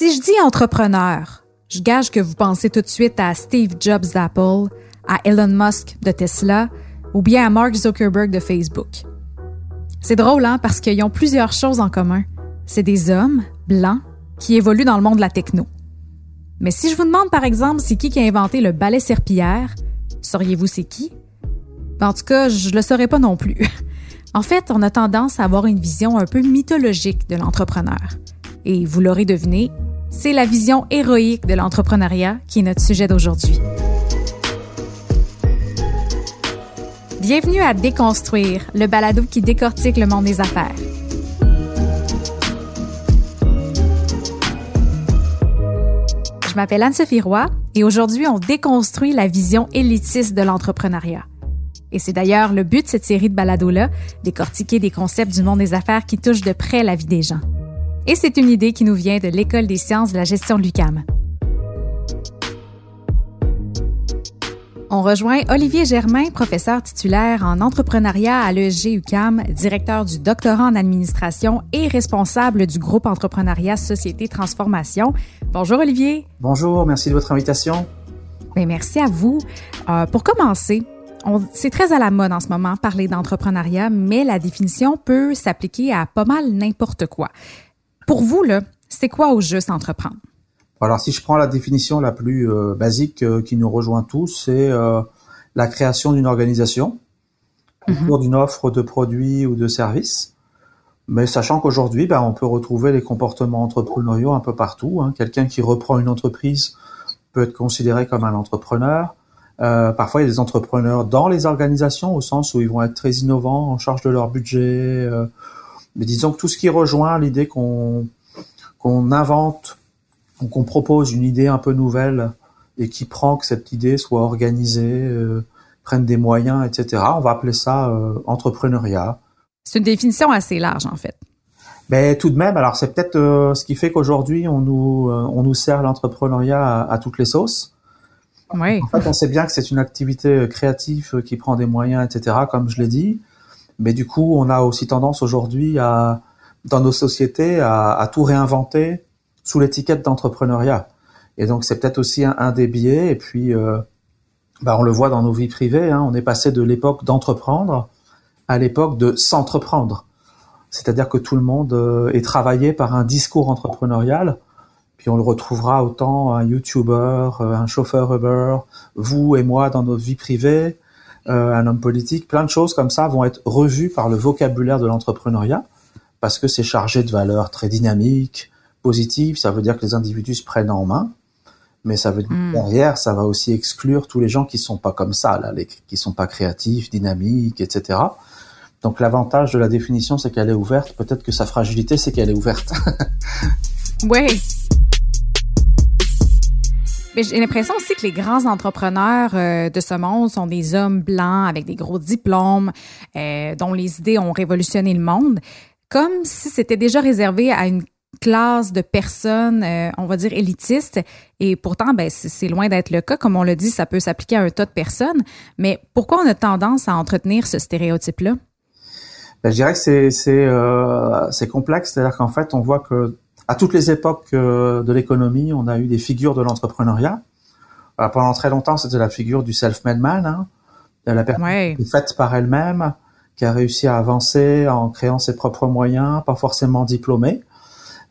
Si je dis entrepreneur, je gage que vous pensez tout de suite à Steve Jobs d'Apple, à Elon Musk de Tesla ou bien à Mark Zuckerberg de Facebook. C'est drôle, hein, parce qu'ils ont plusieurs choses en commun. C'est des hommes blancs qui évoluent dans le monde de la techno. Mais si je vous demande par exemple c'est qui qui a inventé le balai serpillière, sauriez-vous c'est qui? Ben, en tout cas, je le saurais pas non plus. En fait, on a tendance à avoir une vision un peu mythologique de l'entrepreneur. Et vous l'aurez deviné, c'est la vision héroïque de l'entrepreneuriat qui est notre sujet d'aujourd'hui. Bienvenue à Déconstruire, le balado qui décortique le monde des affaires. Je m'appelle Anne-Sophie Roy et aujourd'hui, on déconstruit la vision élitiste de l'entrepreneuriat. Et c'est d'ailleurs le but de cette série de balados-là, décortiquer des concepts du monde des affaires qui touchent de près la vie des gens. Et c'est une idée qui nous vient de l'École des sciences de la gestion de l'UCAM. On rejoint Olivier Germain, professeur titulaire en entrepreneuriat à l'ESG UCAM, directeur du doctorat en administration et responsable du groupe entrepreneuriat Société Transformation. Bonjour Olivier. Bonjour, merci de votre invitation. Bien, merci à vous. Euh, pour commencer, c'est très à la mode en ce moment parler d'entrepreneuriat, mais la définition peut s'appliquer à pas mal n'importe quoi. Pour vous, là, c'est quoi au juste entreprendre? Alors, si je prends la définition la plus euh, basique euh, qui nous rejoint tous, c'est euh, la création d'une organisation autour d'une offre de produits ou de services. Mais sachant qu'aujourd'hui, ben, on peut retrouver les comportements entrepreneuriaux un peu partout. Hein. Quelqu'un qui reprend une entreprise peut être considéré comme un entrepreneur. Parfois, il y a des entrepreneurs dans les organisations au sens où ils vont être très innovants, en charge de leur budget. Euh, mais disons que tout ce qui rejoint l'idée qu'on qu'on invente ou qu'on propose une idée un peu nouvelle et qui prend que cette idée soit organisée, euh, prenne des moyens, etc. On va appeler ça euh, entrepreneuriat. C'est une définition assez large en fait. Mais tout de même, alors c'est peut-être euh, ce qui fait qu'aujourd'hui on nous on nous sert l'entrepreneuriat à, à, toutes les sauces. Oui. En fait, on sait bien que c'est une activité créative qui prend des moyens, etc., comme je l'ai dit. Mais du coup, on a aussi tendance aujourd'hui à, dans nos sociétés, à, tout réinventer sous l'étiquette d'entrepreneuriat. Et donc, c'est peut-être aussi un, des biais. Et puis, euh, bah, on le voit dans nos vies privées. Hein, on est passé de l'époque d'entreprendre à l'époque de s'entreprendre. C'est-à-dire que tout le monde euh, est travaillé par un discours entrepreneurial puis on le retrouvera autant un YouTuber, euh, un chauffeur Uber, vous et moi dans notre vie privée, euh, un homme politique, plein de choses comme ça vont être revues par le vocabulaire de l'entrepreneuriat parce que c'est chargé de valeurs très dynamiques, positives. Ça veut dire que les individus se prennent en main, mais ça veut dire mm. derrière, ça va aussi exclure tous les gens qui sont pas comme ça, là, les, qui sont pas créatifs, dynamiques, etc. Donc l'avantage de la définition, c'est qu'elle est ouverte. Peut-être que sa fragilité, c'est qu'elle est ouverte. oui, j'ai l'impression aussi que les grands entrepreneurs euh, de ce monde sont des hommes blancs avec des gros diplômes, euh, dont les idées ont révolutionné le monde, comme si c'était déjà réservé à une classe de personnes, euh, on va dire élitistes. Et pourtant, ben, c'est loin d'être le cas. Comme on le dit, ça peut s'appliquer à un tas de personnes. Mais pourquoi on a tendance à entretenir ce stéréotype-là? Ben, je dirais que c'est complexe. C'est-à-dire qu'en fait, on voit que à toutes les époques euh, de l'économie, on a eu des figures de l'entrepreneuriat. Pendant très longtemps, c'était la figure du self-made man, hein, la personne ouais. qui est faite par elle-même, qui a réussi à avancer en créant ses propres moyens, pas forcément diplômée.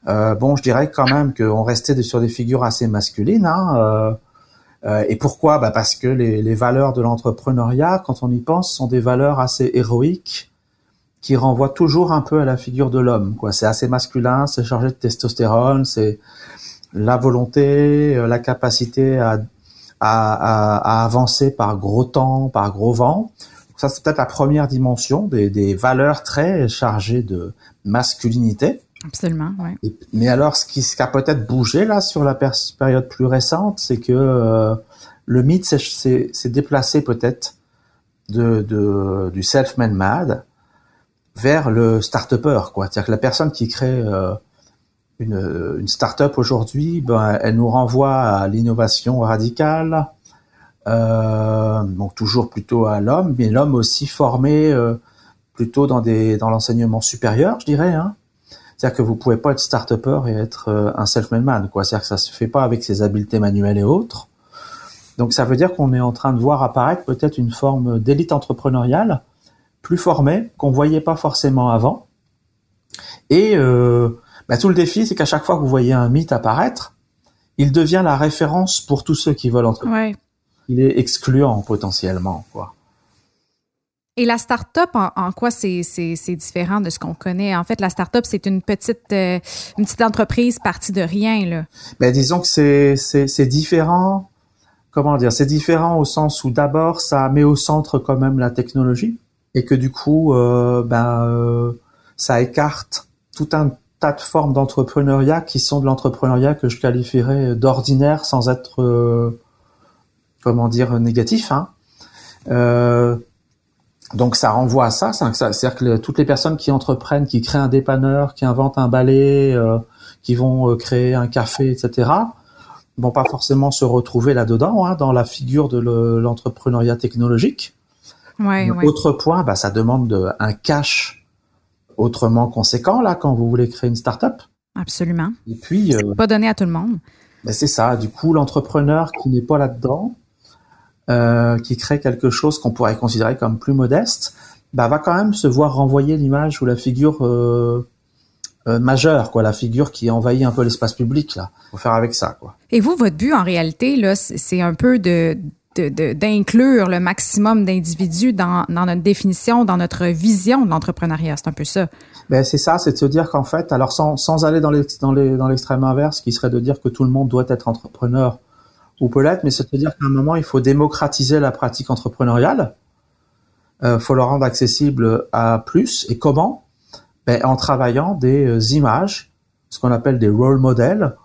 Euh, bon, je dirais quand même qu'on restait sur des figures assez masculines. Hein, euh, euh, et pourquoi? Bah Parce que les, les valeurs de l'entrepreneuriat, quand on y pense, sont des valeurs assez héroïques, qui renvoie toujours un peu à la figure de l'homme. Quoi, c'est assez masculin, c'est chargé de testostérone, c'est la volonté, euh, la capacité à, à, à, avancer par gros temps, par gros vent. Ça, c'est peut-être la première dimension des, des, valeurs très chargées de masculinité. Absolument, oui. mais alors, ce qui, ce qui a peut-être bougé là sur la période plus récente, c'est que euh, le mythe s'est déplacé peut-être de, de, du self-made mad vers le start-upper. C'est-à-dire que la personne qui crée euh, une, une start-up aujourd'hui, ben, elle nous renvoie à l'innovation radicale, euh, donc toujours plutôt à l'homme, mais l'homme aussi formé euh, plutôt dans dans l'enseignement supérieur, je dirais. Hein. C'est-à-dire que vous pouvez pas être start-upper et être euh, un self-made man, quoi. C'est-à-dire que ça se fait pas avec ses habiletés manuelles et autres. Donc ça veut dire qu'on est en train de voir apparaître peut-être une forme d'élite entrepreneuriale plus formée qu'on voyait pas forcément avant. Et euh, bah, tout le défi, c'est qu'à chaque fois que vous voyez un mythe apparaître, il devient la référence pour tous ceux qui veulent entreprendre. Il est excluant potentiellement, quoi. Et la start-up, en, quoi c'est différent de ce qu'on connaît? En fait, la start-up, c'est une petite euh, une petite entreprise partie de rien. Là. Ben, disons que c'est différent. Comment dire? C'est différent au sens où d'abord, ça met au centre quand même la technologie et que du coup, euh, ben, euh, ça écarte tout un tas de formes d'entrepreneuriat qui sont de l'entrepreneuriat que je qualifierais d'ordinaire sans être, comment dire, négatif. Hein. Donc ça renvoie à ça, c'est-à-dire que toutes les personnes qui entreprennent, qui créent un dépanneur, qui inventent un balai, euh, qui vont euh, créer un café, etc., vont pas forcément se retrouver là-dedans, hein, dans la figure de l'entrepreneuriat technologique. Ouais, Autre point, bah, ça demande un cash autrement conséquent là quand vous voulez créer une start-up. Absolument. Et puis euh, pas donné à tout le monde. Ben c'est ça. Du coup, l'entrepreneur qui n'est pas là-dedans, euh, qui crée quelque chose qu'on pourrait considérer comme plus modeste, bah, va quand même se voir renvoyer l'image ou la figure euh, euh, majeure, quoi, la figure qui envahit un peu l'espace public. Là, faut faire avec ça, quoi. Et vous, votre but en réalité, là, c'est un peu de d'inclure le maximum d'individus dans, notre définition, dans notre vision de l'entrepreneuriat. C'est un peu ça. Ben c'est ça, c'est de se dire qu'en fait, alors sans, aller dans l'extrême inverse, qui serait de dire que tout le monde doit être entrepreneur ou peut-être, mais c'est-à-dire qu'à un moment, il faut démocratiser la pratique entrepreneuriale. Euh, faut le rendre accessible à plus. Et comment? Ben, En travaillant des euh, images, ce qu'on appelle des role models,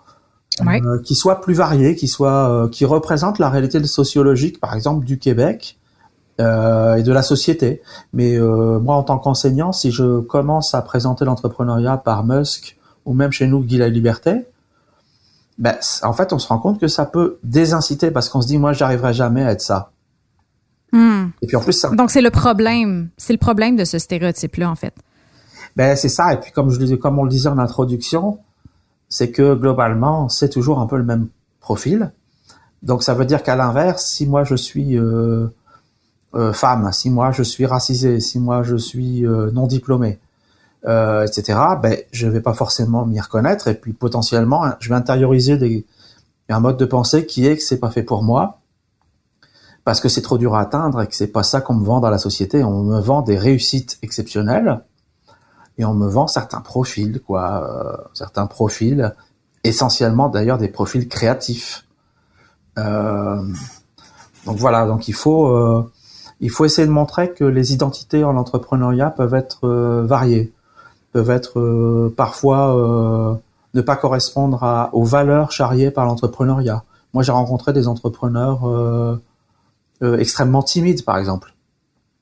euh, qui soient plus variés, qui soient, euh, qui représentent la réalité sociologique, par exemple, du Québec euh, et de la société. Mais moi, en tant qu'enseignant, si je commence à présenter l'entrepreneuriat par Musk ou même chez nous Guy la Liberté, ben, en fait, on se rend compte que ça peut désinciter parce qu'on se dit, moi, j'arriverai jamais à être ça. Hmm. Et puis en plus, ça... donc c'est le problème, c'est le problème de ce stéréotype-là, en fait. Ben c'est ça. Et puis comme je comme on le disait en introduction, c'est que globalement, c'est toujours un peu le même profil. Donc ça veut dire qu'à l'inverse, si moi je suis euh, euh, femme, si moi je suis racisé, si moi je suis euh, non diplômé, etc., ben, je vais pas forcément m'y reconnaître et puis potentiellement, je vais intérioriser un mode de pensée qui est que c'est pas fait pour moi parce que c'est trop dur à atteindre et que c'est pas ça qu'on me vend dans la société. On me vend des réussites exceptionnelles et on me vend certains profils, quoi, euh, certains profils, essentiellement d'ailleurs des profils créatifs. Euh, donc voilà, donc il faut euh, il faut essayer de montrer que les identités en entrepreneuriat peuvent être variées peuvent être euh, parfois euh, ne pas correspondre aux valeurs charriées par l'entrepreneuriat. Moi, j'ai rencontré des entrepreneurs extrêmement timides, par exemple.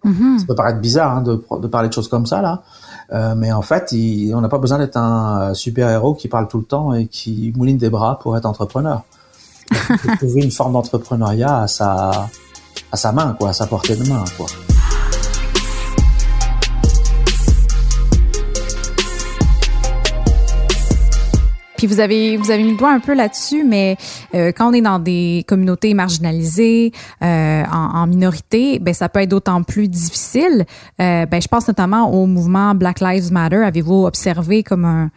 Mm-hmm. Ça peut paraître bizarre hein, de, parler de choses comme ça là, mais en fait, on n'a pas besoin d'être un super héros qui parle tout le temps et qui mouline des bras pour être entrepreneur. Il faut trouver une forme d'entrepreneuriat à sa à sa main, quoi, à sa portée de main, quoi. Vous avez vous avez mis le doigt un peu là-dessus, mais euh, quand on est dans des communautés marginalisées, euh, en, minorité, ben ça peut être d'autant plus difficile. Euh, ben je pense notamment au mouvement Black Lives Matter. Avez-vous observé comme un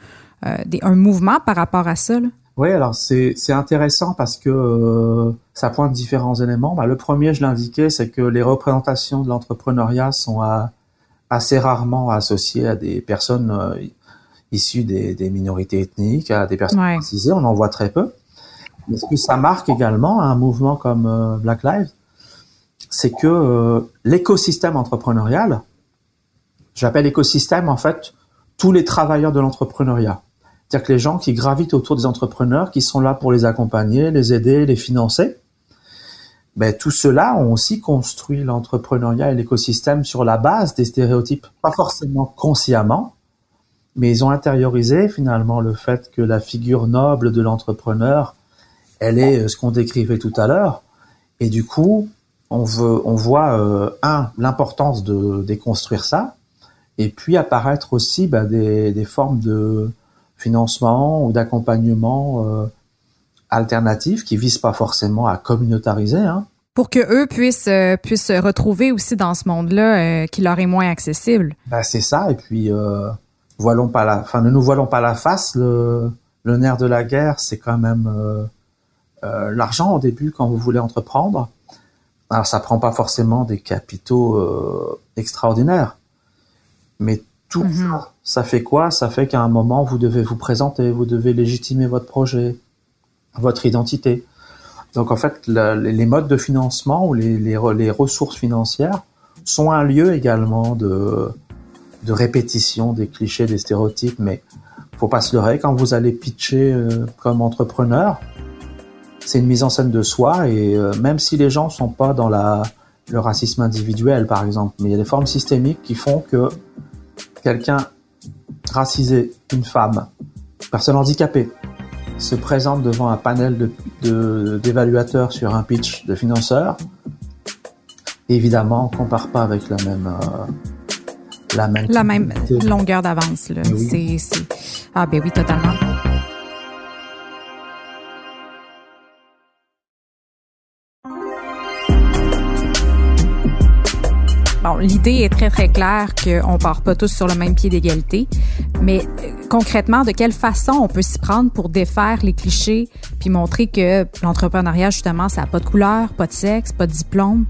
un mouvement par rapport à ça? Oui, alors c'est c'est intéressant parce que ça pointe différents éléments. Ben, le premier, je l'indiquais, c'est que les représentations de l'entrepreneuriat sont assez rarement associées à des personnes issus des, des, minorités ethniques, à des personnes racisées, on en voit très peu. Mais ce que ça marque également un mouvement comme euh, Black Lives, c'est que euh, l'écosystème entrepreneurial, j'appelle écosystème en fait tous les travailleurs de l'entrepreneuriat. C'est-à-dire que les gens qui gravitent autour des entrepreneurs, qui sont là pour les accompagner, les aider, les financer, ben, tout cela ont aussi construit l'entrepreneuriat et l'écosystème sur la base des stéréotypes, pas forcément consciemment, mais ils ont intériorisé finalement le fait que la figure noble de l'entrepreneur, elle est euh, ce qu'on décrivait tout à l'heure, et du coup, on veut, on voit euh, un l'importance de déconstruire ça, et puis apparaître aussi bah, des, des, formes de financement ou d'accompagnement euh, alternatif qui vise pas forcément à communautariser. Hein. Pour que eux puissent euh, puissent se retrouver aussi dans ce monde-là euh, qui leur est moins accessible. Ben, c'est ça. Et puis euh, voilons pas la, enfin ne nous voilons pas la face. Le, le nerf de la guerre, c'est quand même l'argent au début quand vous voulez entreprendre. Alors ça prend pas forcément des capitaux extraordinaires, mais tout mm-hmm. ça, ça fait quoi? Ça fait qu'à un moment vous devez vous présenter, vous devez légitimer votre projet, votre identité. Donc en fait, les modes de financement ou les, les, les, ressources financières sont un lieu également de, de répétition des clichés, des stéréotypes, mais faut pas se leurrer, quand vous allez pitcher euh, comme entrepreneur, c'est une mise en scène de soi et euh, même si les gens sont pas dans le racisme individuel par exemple, mais il y a des formes systémiques qui font que quelqu'un racisé, une femme, personne handicapée, se présente devant un panel d'évaluateurs sur un pitch de financeurs, évidemment, on compare pas avec la même euh, la même, la même longueur d'avance. C'est, Ah ben oui, totalement. Bon, l'idée est très très claire qu'on part pas tous sur le même pied d'égalité, mais euh, concrètement, de quelle façon on peut s'y prendre pour défaire les clichés puis montrer que l'entrepreneuriat justement, ça n'a pas de couleur, pas de sexe, pas de diplôme?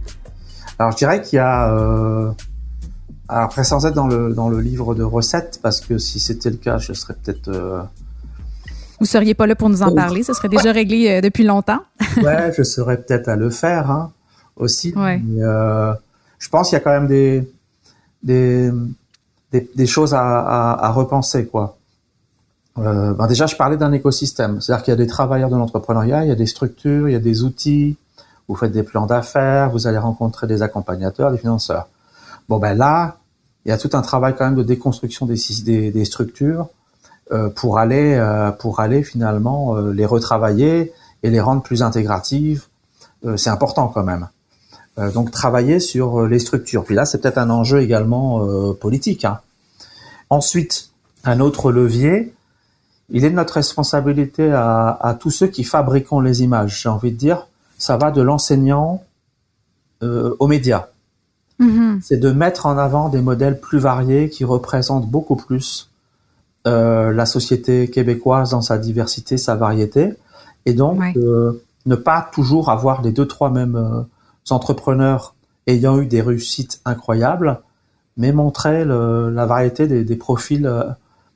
Alors je dirais qu'il y a euh... alors après sans être dans le dans le livre de recettes parce que si c'était le cas, je serais peut-être euh... vous seriez pas là pour nous en parler, ça serait déjà réglé euh, depuis longtemps. ouais, je serais peut-être à le faire hein, aussi. Ouais. Mais, euh, je pense qu'il y a quand même des, des, des, choses à, à, à, repenser, quoi. Euh, ben déjà, je parlais d'un écosystème. C'est-à-dire qu'il y a des travailleurs de l'entrepreneuriat, il y a des structures, il y a des outils. Vous faites des plans d'affaires, vous allez rencontrer des accompagnateurs, des financeurs. Bon, ben là, il y a tout un travail quand même de déconstruction des, structures euh, pour aller euh, pour aller finalement euh, les retravailler et les rendre plus intégratives. C'est important quand même. Donc travailler sur les structures. Puis là, c'est peut-être un enjeu également politique. Hein. Ensuite, un autre levier, il est de notre responsabilité à, à tous ceux qui fabriquons les images. J'ai envie de dire, ça va de l'enseignant aux médias. Mm-hmm. C'est de mettre en avant des modèles plus variés qui représentent beaucoup plus euh, la société québécoise dans sa diversité, sa variété, et donc ouais. euh, ne pas toujours avoir les deux trois mêmes entrepreneurs ayant eu des réussites incroyables, mais montrer le, la variété des, des profils euh,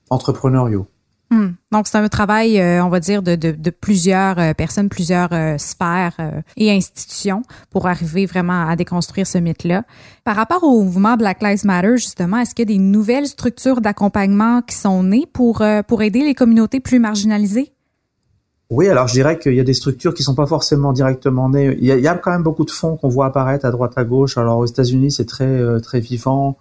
entrepreneuriaux. Hmm. Donc, c'est un travail, euh, on va dire, de, plusieurs euh, personnes, plusieurs euh, sphères et institutions pour arriver vraiment à déconstruire ce mythe-là. Par rapport au mouvement Black Lives Matter, justement, est-ce qu'il y a des nouvelles structures d'accompagnement qui sont nées pour, pour aider les communautés plus marginalisées? Oui, alors je dirais qu'il y a des structures qui sont pas forcément directement nées. Il y a, il y a quand même beaucoup de fonds qu'on voit apparaître à droite à gauche. Alors aux États-Unis, c'est très très vivant.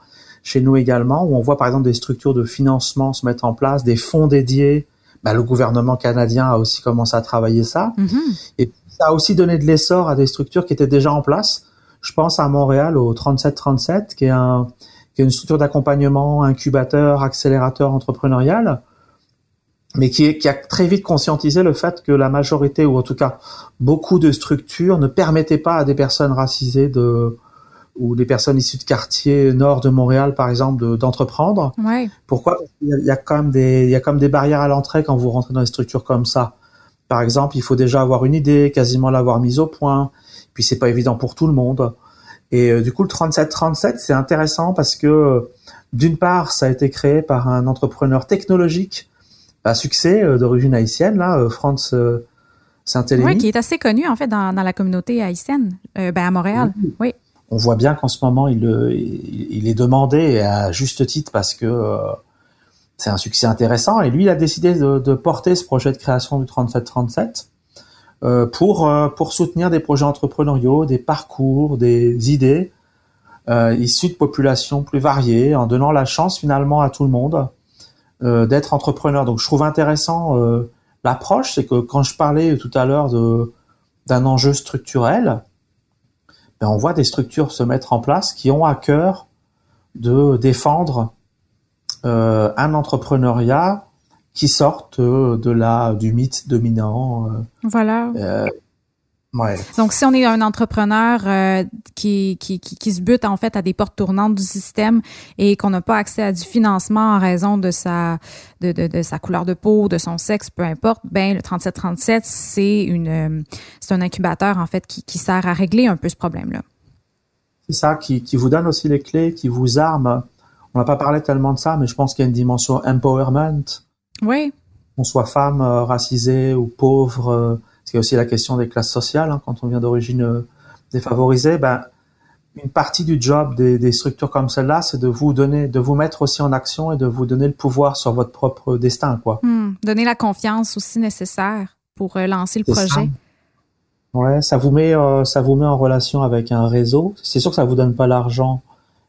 Chez nous également, où on voit par exemple des structures de financement se mettre en place, des fonds dédiés. Ben, le gouvernement canadien a aussi commencé à travailler ça. Mm-hmm. Et ça a aussi donné de l'essor à des structures qui étaient déjà en place. Je pense à Montréal au 3737, qui est un qui est une structure d'accompagnement, incubateur, accélérateur entrepreneurial mais qui, qui, a très vite conscientisé le fait que la majorité, ou en tout cas beaucoup de structures, ne permettaient pas à des personnes racisées de ou des personnes issues de quartiers nord de Montréal, par exemple, d'entreprendre. De, ouais. Pourquoi? Il y, a, quand même des il y a quand même des barrières à l'entrée quand vous rentrez dans des structures comme ça. Par exemple, il faut déjà avoir une idée, quasiment l'avoir mise au point. Puis c'est pas évident pour tout le monde. Et euh, du coup, le 3737, c'est intéressant parce que d'une part, ça a été créé par un entrepreneur technologique à succès euh, d'origine haïtienne, là, euh, France euh, Saint-Hélémy. Oui, qui est assez connu, en fait, dans, dans la communauté haïtienne, ben, à Montréal. Oui. oui. On voit bien qu'en ce moment, il, il, est demandé à juste titre parce que c'est un succès intéressant. Et lui, il a décidé de, de porter ce projet de création du 3737 euh, pour, pour soutenir des projets entrepreneuriaux, des parcours, des idées euh, issues de populations plus variées, en donnant la chance finalement à tout le monde euh, d'être entrepreneur. Donc je trouve intéressant euh, l'approche, c'est que quand je parlais tout à l'heure d'un enjeu structurel, ben on voit des structures se mettre en place qui ont à cœur de défendre euh, un entrepreneuriat qui sortent de la du mythe dominant. voilà. Ouais. Donc, si on est un entrepreneur euh, qui, qui, qui, se bute en fait à des portes tournantes du système et qu'on n'a pas accès à du financement en raison de sa de, de, de, sa couleur de peau, de son sexe, peu importe, ben le 3737 c'est une euh, c'est un incubateur en fait qui, qui sert à régler un peu ce problème-là. C'est ça qui, qui vous donne aussi les clés, qui vous arme. On n'a pas parlé tellement de ça, mais je pense qu'il y a une dimension empowerment. Oui. Qu'on soit femme, euh, racisée ou pauvre a aussi la question des classes sociales. Hein, quand on vient d'origine euh, défavorisée, ben, une partie du job des, des structures comme celle-là, c'est de vous donner, de vous mettre aussi en action et de vous donner le pouvoir sur votre propre destin, quoi. Hmm. donner la confiance aussi nécessaire pour euh, lancer le projet. Ça. Ouais, ça vous met, euh, ça vous met en relation avec un réseau. C'est sûr que ça vous donne pas l'argent,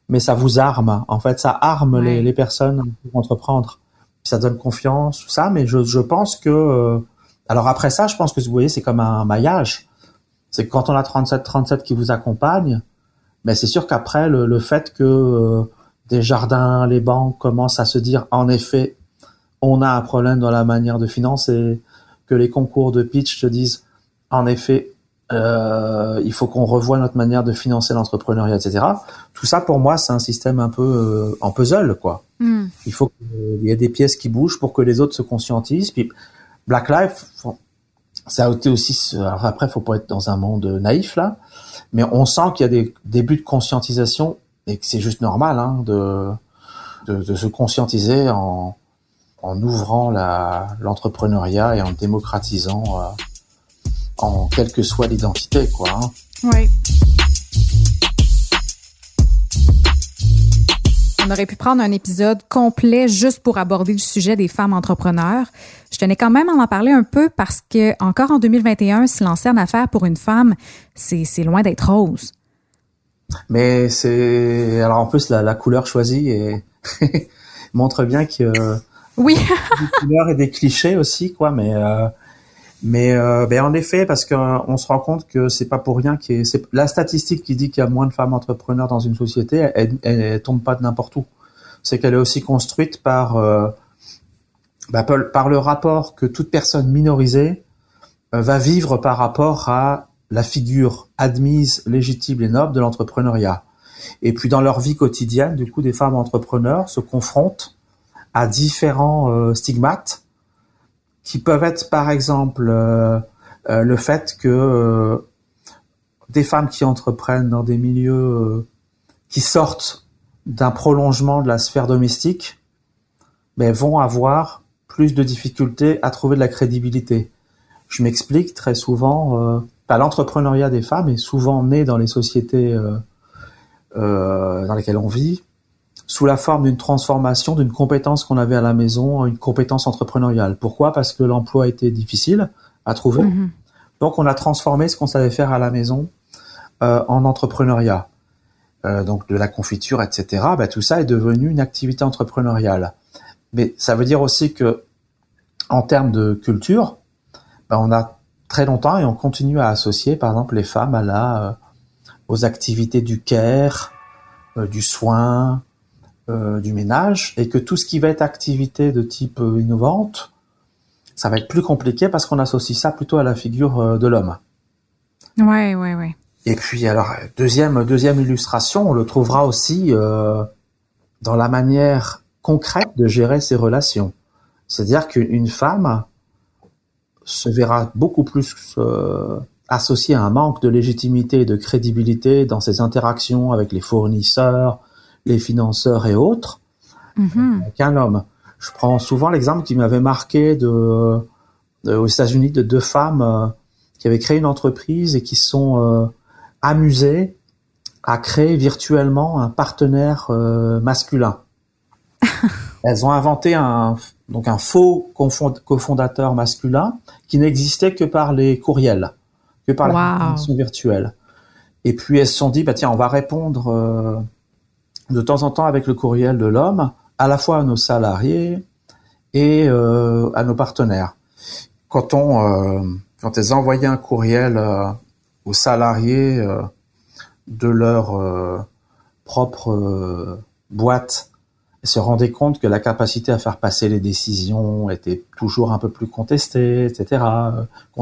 mais ça vous arme. En fait, ça arme les, les, personnes pour entreprendre. ça donne confiance, tout ça. Mais je, je pense que alors après ça, je pense que vous voyez, c'est comme un maillage. C'est que quand on a 37-37 qui vous accompagne, ben c'est sûr qu'après, le, fait que euh, des jardins, les banques commencent à se dire, en effet, on a un problème dans la manière de financer, que les concours de pitch te disent, en effet, euh, il faut qu'on revoie notre manière de financer l'entrepreneuriat, etc. Tout ça, pour moi, c'est un système un peu euh, en puzzle, quoi. Hmm. Il faut qu'il y ait des pièces qui bougent pour que les autres se conscientisent. Puis Black Lives, ça a été aussi. Alors après, faut pas être dans un monde naïf là, mais on sent qu'il y a des débuts de conscientisation et que c'est juste normal hein, de, de, se conscientiser en, en ouvrant l'entrepreneuriat et en démocratisant euh, en quelle que soit l'identité, quoi. Hein. Oui. On aurait pu prendre un épisode complet juste pour aborder le sujet des femmes entrepreneurs. Je tenais quand même à en parler un peu parce que encore en 2021, se lancer en affaires pour une femme, c'est loin d'être rose. Mais c'est alors en plus la, couleur choisie et montre bien que oui des couleurs et des clichés aussi quoi. Mais euh, mais euh, ben en effet, parce qu'on se rend compte que c'est pas pour rien que c'est la statistique qui dit qu'il y a moins de femmes entrepreneurs dans une société, elle, elle, tombe pas de n'importe où. C'est qu'elle est aussi construite par euh, bah, par le rapport que toute personne minorisée euh, va vivre par rapport à la figure admise, légitime et noble de l'entrepreneuriat. Et puis dans leur vie quotidienne, du coup, des femmes entrepreneurs se confrontent à différents stigmates qui peuvent être par exemple euh, euh, le fait que euh, des femmes qui entreprennent dans des milieux qui sortent d'un prolongement de la sphère domestique ben, vont avoir plus de difficultés à trouver de la crédibilité. Je m'explique très souvent, euh, l'entrepreneuriat des femmes est souvent né dans les sociétés euh, dans lesquelles on vit, sous la forme d'une transformation d'une compétence qu'on avait à la maison, une compétence entrepreneuriale. Pourquoi? Parce que l'emploi était difficile à trouver. Mhm. Donc on a transformé ce qu'on savait faire à la maison euh, en entrepreneuriat. Euh, donc de la confiture, etc. Ben, tout ça est devenu une activité entrepreneuriale. Mais ça veut dire aussi que en termes de culture, ben, on a très longtemps et on continue à associer, par exemple, les femmes à la, euh, aux activités du care, euh, du soin, euh, du ménage et que tout ce qui va être activité de type innovante, ça va être plus compliqué parce qu'on associe ça plutôt à la figure de l'homme. Ouais, ouais, ouais. Et puis alors deuxième deuxième illustration, on le trouvera aussi dans la manière concrète de gérer ses relations. C'est-à-dire qu'une femme se verra beaucoup plus associée à un manque de légitimité et de crédibilité dans ses interactions avec les fournisseurs, les financeurs et autres mm-hmm. qu'un homme. Je prends souvent l'exemple qui m'avait marqué de, aux États-Unis de deux femmes euh, qui avaient créé une entreprise et qui sont euh, amusées à créer virtuellement un partenaire euh, masculin. Elles ont inventé un donc un faux cofondateur masculin qui n'existait que par les courriels, que par la communication virtuelle. Et puis elles se sont dit bah tiens on va répondre de temps en temps avec le courriel de l'homme, à la fois à nos salariés et euh, à nos partenaires. Quand on, euh, quand elles envoyaient un courriel euh, aux salariés de leur propre boîte se rendait compte que la capacité à faire passer les décisions était toujours un peu plus contestée, etc.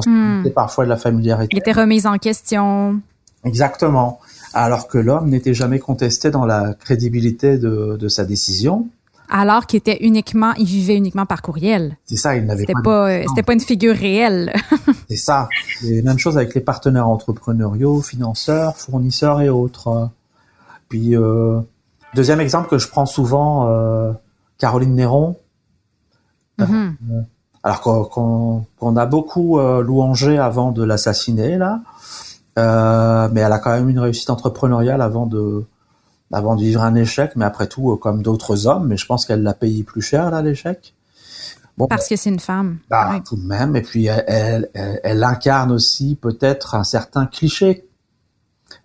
Hmm. parfois de la familiarité. Elle était remise en question. Exactement. Alors que l'homme n'était jamais contesté dans la crédibilité de, de sa décision alors qu'il était uniquement, il vivait uniquement par courriel. C'est ça, il n'avait pas. pas euh, c'était pas une figure réelle. c'est ça. Et même chose avec les partenaires entrepreneuriaux, financeurs, fournisseurs et autres. Puis euh, deuxième exemple que je prends souvent, euh, Caroline Néron. Mm-hmm. Euh, alors qu'on a beaucoup louangé avant de l'assassiner là, mais elle a quand même une réussite entrepreneuriale avant de avant de vivre un échec, mais après tout, euh, comme d'autres hommes, mais je pense qu'elle l'a payé plus cher, là, l'échec. Bon, Parce que c'est une femme. Bah, tout de même. Et puis, elle, elle, incarne aussi peut-être un certain cliché.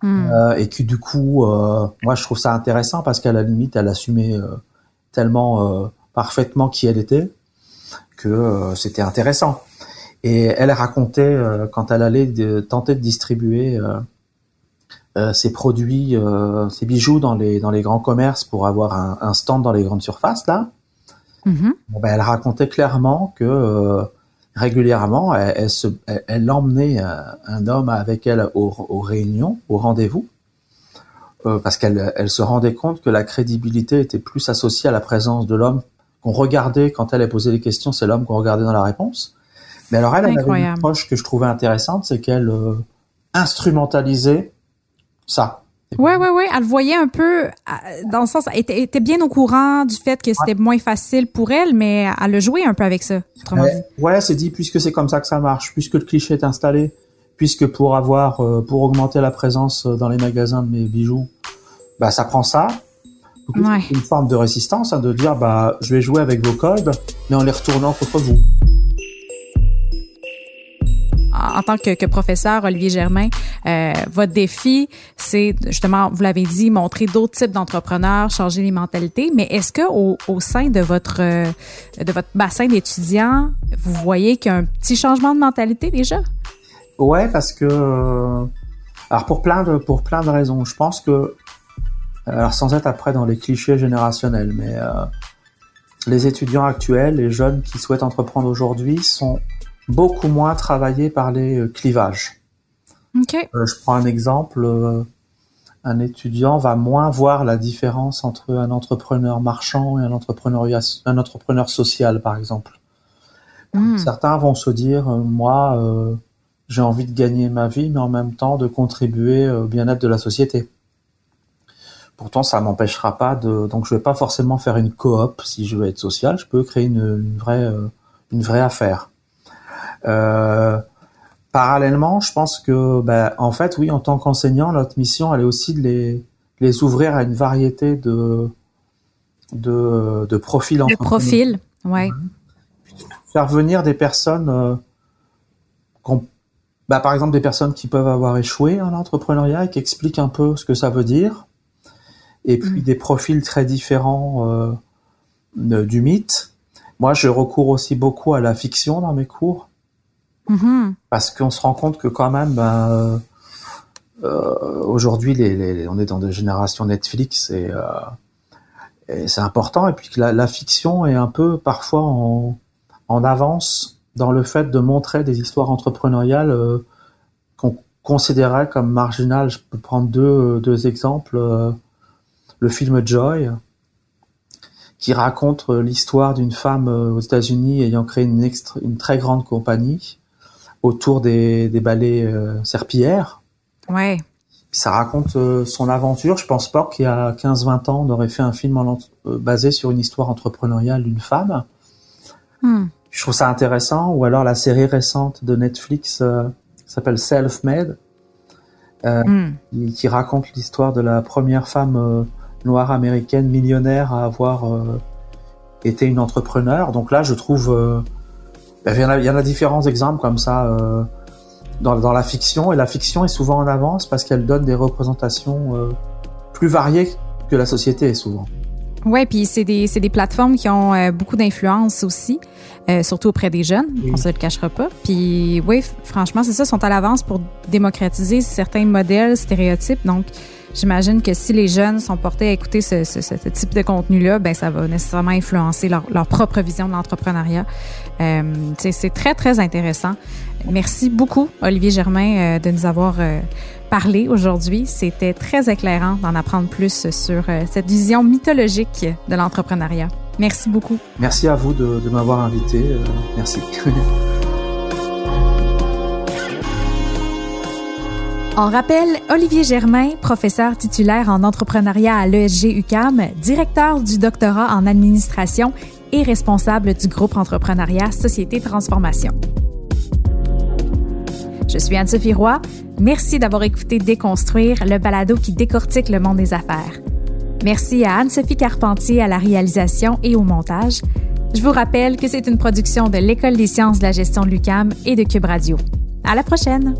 Hmm. Euh, et que du coup, euh, moi, je trouve ça intéressant parce qu'à la limite, elle assumait euh, tellement parfaitement qui elle était que c'était intéressant. Et elle racontait, quand elle allait tenter de distribuer ses produits, ses bijoux dans les dans les grands commerces pour avoir un, un stand dans les grandes surfaces là. Mm-hmm. Bon, ben, elle racontait clairement que régulièrement, elle, elle, se, elle, emmenait un, homme avec elle aux, aux réunions, aux rendez-vous, euh, parce qu'elle elle se rendait compte que la crédibilité était plus associée à la présence de l'homme qu'on regardait quand elle posait les questions, c'est l'homme qu'on regardait dans la réponse. Mais alors elle, elle avait une approche que je trouvais intéressante, c'est qu'elle instrumentalisait ça. Ouais, ouais, ouais. Elle voyait un peu, euh, dans le sens, elle était, bien au courant du fait que c'était moins facile pour elle, mais elle a joué un peu avec ça, ouais, Ouais, c'est dit, puisque c'est comme ça que ça marche, puisque le cliché est installé, puisque pour avoir, euh, pour augmenter la présence dans les magasins de mes bijoux, bah, ça prend ça. Ouais. Une forme de résistance, hein, de dire, bah, je vais jouer avec vos codes, mais en les retournant contre vous en tant que, professeur, Olivier Germain, euh, votre défi, c'est justement, vous l'avez dit, montrer d'autres types d'entrepreneurs, changer les mentalités. Mais est-ce que au, sein de votre euh, de votre bassin d'étudiants, vous voyez qu'il y a un petit changement de mentalité déjà? Ouais, parce que euh, alors pour plein de pour plein de raisons, je pense que alors sans être après dans les clichés générationnels, mais les étudiants actuels, les jeunes qui souhaitent entreprendre aujourd'hui sont beaucoup moins travaillé par les euh, clivages. Euh, je prends un exemple. Euh, un étudiant va moins voir la différence entre un entrepreneur marchand et un entrepreneur, un entrepreneur social, par exemple. Hmm. Certains vont se dire, moi, j'ai envie de gagner ma vie, mais en même temps de contribuer au bien-être de la société. Pourtant, ça m'empêchera pas de. Donc, je vais pas forcément faire une coop si je veux être social. Je peux créer une, une vraie, une vraie affaire. Euh, parallèlement, je pense que, ben, en fait, oui, en tant qu'enseignant, notre mission, elle est aussi de les, les ouvrir à une variété de, de, de profils. De profils, ouais. Faire venir des personnes, euh, bah, par exemple, des personnes qui peuvent avoir échoué en entrepreneuriat et qui expliquent un peu ce que ça veut dire. Et puis mm. des profils très différents euh, du mythe. Moi, je recours aussi beaucoup à la fiction dans mes cours. Mm-hmm. Parce qu'on se rend compte que quand même, ben, euh, euh, aujourd'hui, on est dans des générations Netflix et, euh, c'est important. Et puis que la, fiction est un peu parfois en, avance dans le fait de montrer des histoires entrepreneuriales qu'on considérait comme marginales. Je peux prendre deux, exemples. le film Joy, qui raconte l'histoire d'une femme aux États-Unis ayant créé une très grande compagnie autour des, des ballets euh, serpillères. Ouais. ça raconte euh, son aventure. Je pense pas qu'il y a 15-20 ans, on aurait fait un film en, euh, basé sur une histoire entrepreneuriale d'une femme. Hmm. Je trouve ça intéressant. Ou alors la série récente de Netflix s'appelle Self-Made, hmm. qui, qui, raconte l'histoire de la première femme noire américaine millionnaire à avoir été une entrepreneur. Donc là, je trouve il y, en a, il y en a différents exemples comme ça euh, dans, dans, la fiction, et la fiction est souvent en avance parce qu'elle donne des représentations euh, plus variées que la société est souvent. Ouais, puis c'est des, des plateformes qui ont euh, beaucoup d'influence aussi, euh, surtout auprès des jeunes, on se le cachera pas. Puis oui, franchement, c'est ça, sont à l'avance pour démocratiser certains modèles, stéréotypes. Donc, J'imagine que si les jeunes sont portés à écouter ce, type de contenu-là, ben ça va nécessairement influencer leur, propre vision de l'entrepreneuriat. Euh, c'est très, très intéressant. Merci beaucoup, Olivier Germain, euh, de nous avoir euh, parlé aujourd'hui. C'était très éclairant d'en apprendre plus sur euh, cette vision mythologique de l'entrepreneuriat. Merci beaucoup. Merci à vous de, de m'avoir invité. merci. On rappelle Olivier Germain, professeur titulaire en entrepreneuriat à l'ESG UCAM, directeur du doctorat en administration et responsable du groupe entrepreneuriat Société Transformation. Je suis Anne-Sophie Roy. Merci d'avoir écouté Déconstruire, le balado qui décortique le monde des affaires. Merci à Anne-Sophie Carpentier à la réalisation et au montage. Je vous rappelle que c'est une production de l'École des sciences de la gestion de l'UCAM et de Cube Radio. À la prochaine!